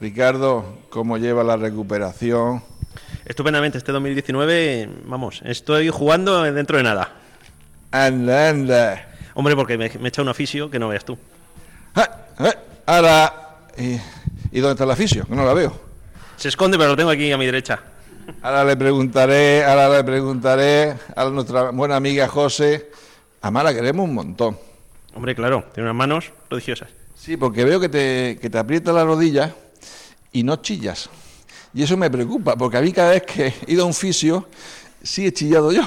Ricardo, ¿cómo lleva la recuperación? Estupendamente, este 2019, vamos, estoy jugando dentro de nada. Anda, anda. Hombre, porque me, me he echado un oficio que no veas tú. Ah, ah, Ahora, ¿y, y dónde está el aficio? Que no la veo. Se esconde, pero lo tengo aquí a mi derecha. Ahora le preguntaré, ahora le preguntaré a nuestra buena amiga José. Además la queremos un montón. Hombre, claro, tiene unas manos prodigiosas. Sí, porque veo que te, que te aprieta la rodilla y no chillas. Y eso me preocupa, porque a mí cada vez que he ido a un fisio, sí he chillado yo.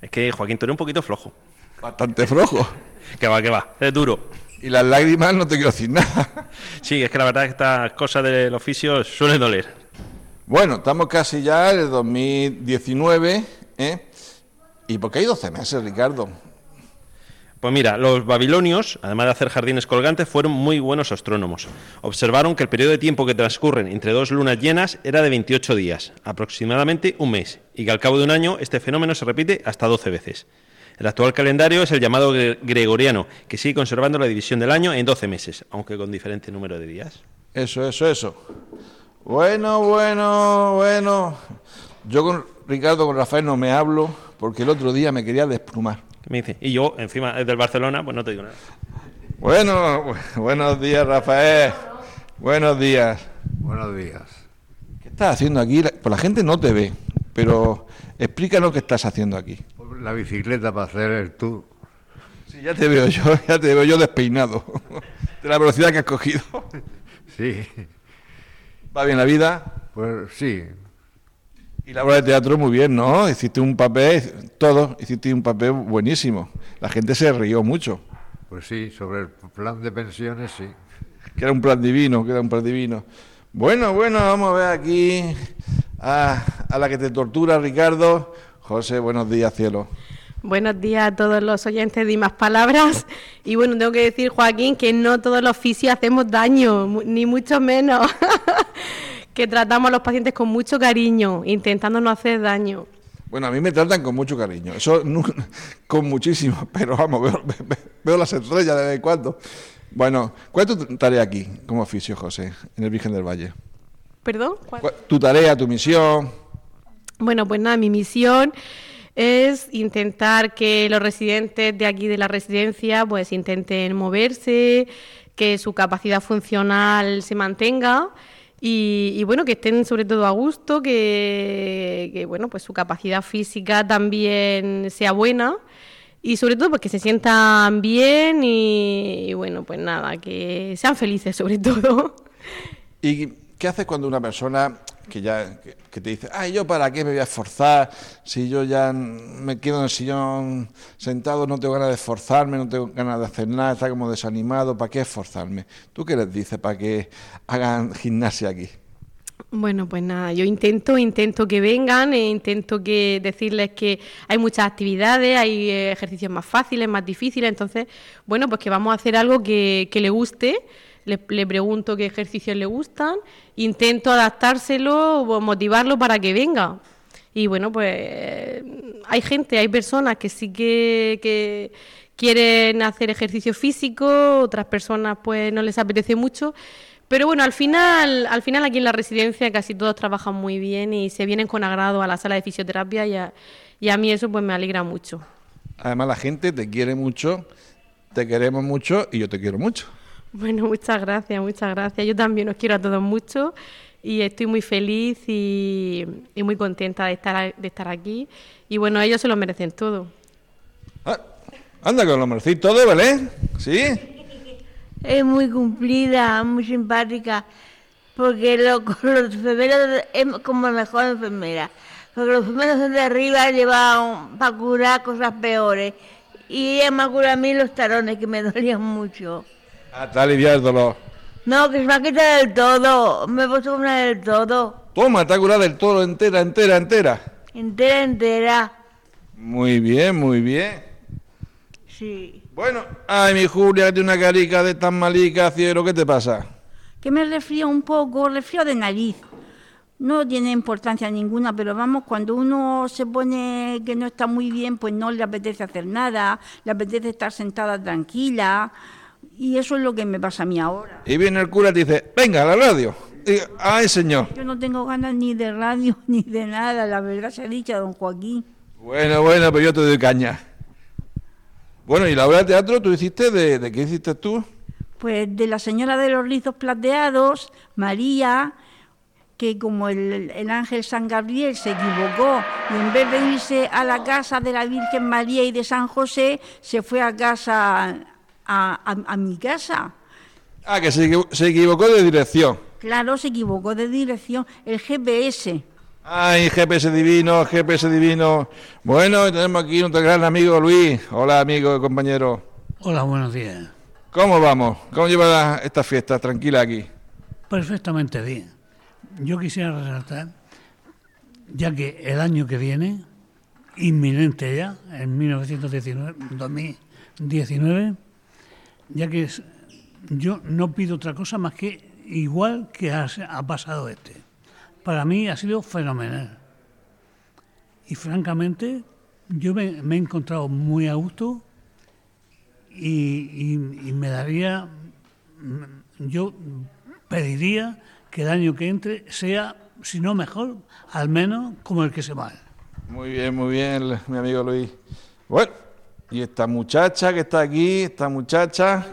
Es que Joaquín, tú eres un poquito flojo. Bastante flojo. Que va, que va, es duro. Y las lágrimas no te quiero decir nada. Sí, es que la verdad es que estas cosas del oficio suelen doler. Bueno, estamos casi ya en el 2019, ¿eh? ¿Y por qué hay 12 meses, Ricardo? Pues mira, los babilonios, además de hacer jardines colgantes, fueron muy buenos astrónomos. Observaron que el periodo de tiempo que transcurren entre dos lunas llenas era de 28 días, aproximadamente un mes, y que al cabo de un año este fenómeno se repite hasta 12 veces. El actual calendario es el llamado gre- gregoriano, que sigue conservando la división del año en 12 meses, aunque con diferente número de días. Eso, eso, eso. Bueno, bueno, bueno. Yo con Ricardo, con Rafael no me hablo, porque el otro día me quería desplumar. ¿Qué me dice? Y yo, encima es del Barcelona, pues no te digo nada. Bueno, bu- buenos días, Rafael. Buenos días. Buenos días. ¿Qué estás haciendo aquí? Pues la gente no te ve, pero explícanos qué estás haciendo aquí. La bicicleta para hacer el tour. Sí, ya te veo yo, ya te veo yo despeinado. De la velocidad que has cogido. Sí, ¿Va bien la vida? pues sí. Y la obra de teatro muy bien, ¿no? Hiciste un papel, todo, hiciste un papel buenísimo. La gente se rió mucho. Pues sí, sobre el plan de pensiones, sí. Que era un plan divino, que era un plan divino. Bueno, bueno, vamos a ver aquí a, a la que te tortura, Ricardo. José, buenos días, cielo. Buenos días a todos los oyentes de Y Más Palabras. Y bueno, tengo que decir, Joaquín, que no todos los fisios hacemos daño, ni mucho menos. que tratamos a los pacientes con mucho cariño, intentando no hacer daño. Bueno, a mí me tratan con mucho cariño, eso con muchísimo, pero vamos, veo, ve- veo las estrellas de vez en cuando. Bueno, ¿cuál es tu tarea aquí como oficio, José, en el Virgen del Valle? ¿Perdón? ¿Cuál- Tu tarea, tu misión. Bueno, pues nada, mi misión es intentar que los residentes de aquí de la residencia pues intenten moverse, que su capacidad funcional se mantenga y, y, bueno, que estén sobre todo a gusto, que, bueno, pues su capacidad física también sea buena y sobre todo pues que se sientan bien y, y bueno, pues nada, que sean felices sobre todo. ¿Y qué haces cuando una persona que ya que, te dice, ay, yo para qué me voy a esforzar si yo ya me quedo en el sillón sentado, no tengo ganas de esforzarme, no tengo ganas de hacer nada, está como desanimado, ¿para qué esforzarme? ¿Tú qué les dices para que hagan gimnasia aquí? Bueno, pues nada, yo intento, intento que vengan, e intento que decirles que hay muchas actividades, hay eh, ejercicios más fáciles, más difíciles, entonces, bueno, pues que vamos a hacer algo que, que le guste, le, le pregunto qué ejercicios le gustan, intento adaptárselo o motivarlo para que venga. Y bueno, pues hay gente, hay personas que sí que, que quieren hacer ejercicio físico, otras personas pues no les apetece mucho. Pero bueno, al final, al final aquí en la residencia casi todos trabajan muy bien y se vienen con agrado a la sala de fisioterapia y a, y a mí eso pues me alegra mucho. Además la gente te quiere mucho, te queremos mucho y yo te quiero mucho. Bueno, muchas gracias, muchas gracias. Yo también os quiero a todos mucho y estoy muy feliz y, y muy contenta de estar, de estar aquí. Y bueno, ellos se lo merecen todo. Ah, anda, que lo merecéis todo, ¿vale? ¿Sí? Es muy cumplida, muy simpática, porque lo- con los enfermeros es como la mejor enfermera. Porque los enfermeros son de arriba, llevan para curar cosas peores. Y ella me cura a mí los tarones, que me dolían mucho. Ah, te alivia el dolor. No, que se me ha quitado del todo. Me he puesto una del todo. Toma, te ha curado del todo entera, entera, entera. Entera, entera. Muy bien, muy bien. Sí. Bueno, ay, mi Julia, que tiene una carica de tan malica, cielo, ¿qué te pasa? que me resfrío un poco, resfrío de nariz. No tiene importancia ninguna, pero vamos, cuando uno se pone que no está muy bien, pues no le apetece hacer nada, le apetece estar sentada tranquila, y eso es lo que me pasa a mí ahora. Y viene el cura y dice, venga, a la radio. Y, ay, señor. Yo no tengo ganas ni de radio ni de nada, la verdad se ha dicho, don Joaquín. Bueno, bueno, pero yo te doy caña. Bueno, y la obra de teatro, ¿tú hiciste? ¿De, de qué hiciste tú? Pues de la señora de los rizos plateados, María, que como el, el ángel San Gabriel se equivocó y en vez de irse a la casa de la Virgen María y de San José, se fue a casa, a, a- a mi casa. Ah, que se, se equivocó de dirección. Claro, se equivocó de dirección. El GPS. Ay, GPS divino, GPS divino. Bueno, y tenemos aquí nuestro gran amigo Luis. Hola, amigo y compañero. Hola, buenos días. ¿Cómo vamos? ¿Cómo lleva esta fiesta tranquila aquí? Perfectamente bien. Yo quisiera resaltar, ya que el año que viene, inminente ya, en 1919, 2019, ya que es- yo no pido otra cosa más que igual que ha, ha pasado este. Para mí ha sido fenomenal. Y francamente, yo me, he encontrado muy a gusto y me daría, mm, yo pediría que el año que entre sea, si no mejor, al menos como el que se va. Muy bien, muy bien, mi amigo Luis. Bueno, y esta muchacha que está aquí, esta muchacha.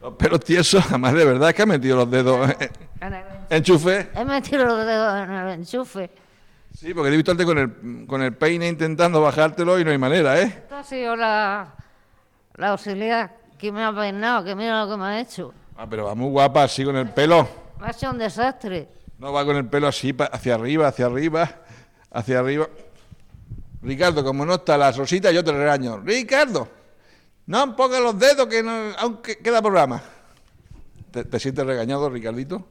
Los pelos tiesos, además de verdad que ha metido los dedos. en- Enchufe. He metido los dedos en el enchufe. Sí, porque te he visto antes con el, con el peine intentando bajártelo y no hay manera, ¿eh? Esta ha sido la, la auxiliar que me ha peinado, que mira lo que me ha hecho. Ah, pero va muy guapa así con el pelo. Me ha hecho un desastre. No va con el pelo así hacia arriba, hacia arriba, hacia arriba. Ricardo, como no está la rosita, yo te regaño. Ricardo, no pongas los dedos que no, aún que- queda programa. ¿Te, te sientes regañado, Ricardito?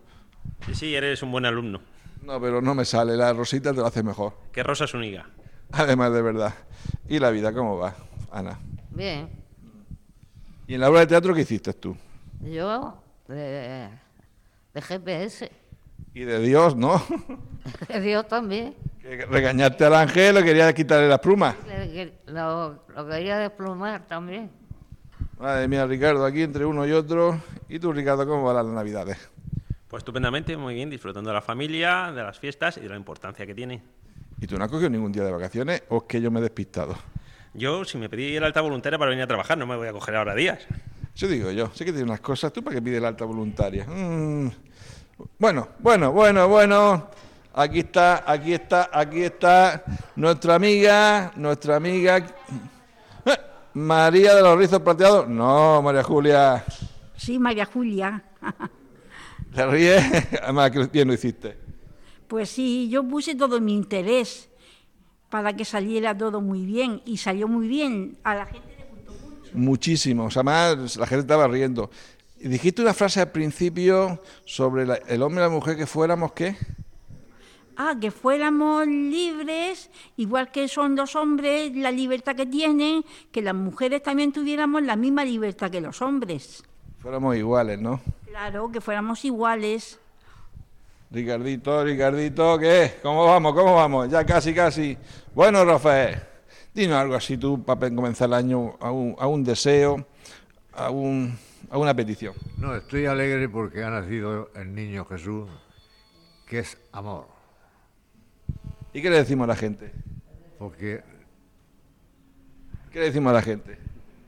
Sí, sí, eres un buen alumno. No, pero no me sale. La rosita te lo hace mejor. Que Rosa es uniga. Además, de verdad. ¿Y la vida cómo va, Ana? Bien. ¿Y en la obra de teatro qué hiciste tú? Yo, de, de GPS. Y de Dios, ¿no? De Dios también. Que regañarte al ángel o querías quitarle las plumas. Lo, lo quería desplumar también. Madre mía, Ricardo, aquí entre uno y otro. ¿Y tú, Ricardo, cómo van las navidades? Pues estupendamente, muy bien, disfrutando de la familia, de las fiestas y de la importancia que tiene. ¿Y tú no has cogido ningún día de vacaciones o es que yo me he despistado? Yo, si me pedí el alta voluntaria para venir a trabajar, no me voy a coger ahora días. Eso digo yo. Sé que tiene unas cosas. ¿Tú para qué pides la alta voluntaria? Mm. Bueno, bueno, bueno, bueno. Aquí está, aquí está, aquí está nuestra amiga, nuestra amiga. Eh, María de los Rizos Plateados. No, María Julia. Sí, María Julia. ¿Te ríes? Además, que bien lo hiciste. Pues sí, yo puse todo mi interés para que saliera todo muy bien y salió muy bien. A la gente le gustó mucho. Muchísimo. O sea, más la gente estaba riendo. Y dijiste una frase al principio sobre la- el hombre y la mujer que fuéramos, ¿qué? Ah, que fuéramos libres, igual que son los hombres, la libertad que tienen, que las mujeres también tuviéramos la misma libertad que los hombres. Fuéramos iguales, ¿no? Claro, que fuéramos iguales. Ricardito, Ricardito, ¿qué? ¿Cómo vamos? ¿Cómo vamos? Ya casi, casi. Bueno, Rafael, dinos algo así tú para comenzar el año a un, a un deseo, a, un, a una petición. No, estoy alegre porque ha nacido el niño Jesús, que es amor. ¿Y qué le decimos a la gente? Porque, ¿Qué le decimos a la gente?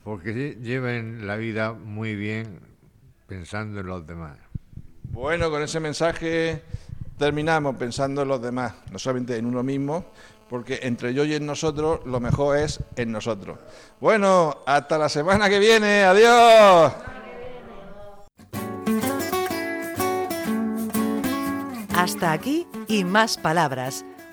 porque lle- lleven la vida muy bien pensando en los demás. Bueno, con ese mensaje terminamos pensando en los demás, no solamente en uno mismo, porque entre yo y en nosotros lo mejor es en nosotros. Bueno, hasta la semana que viene, adiós. Hasta aquí y más palabras.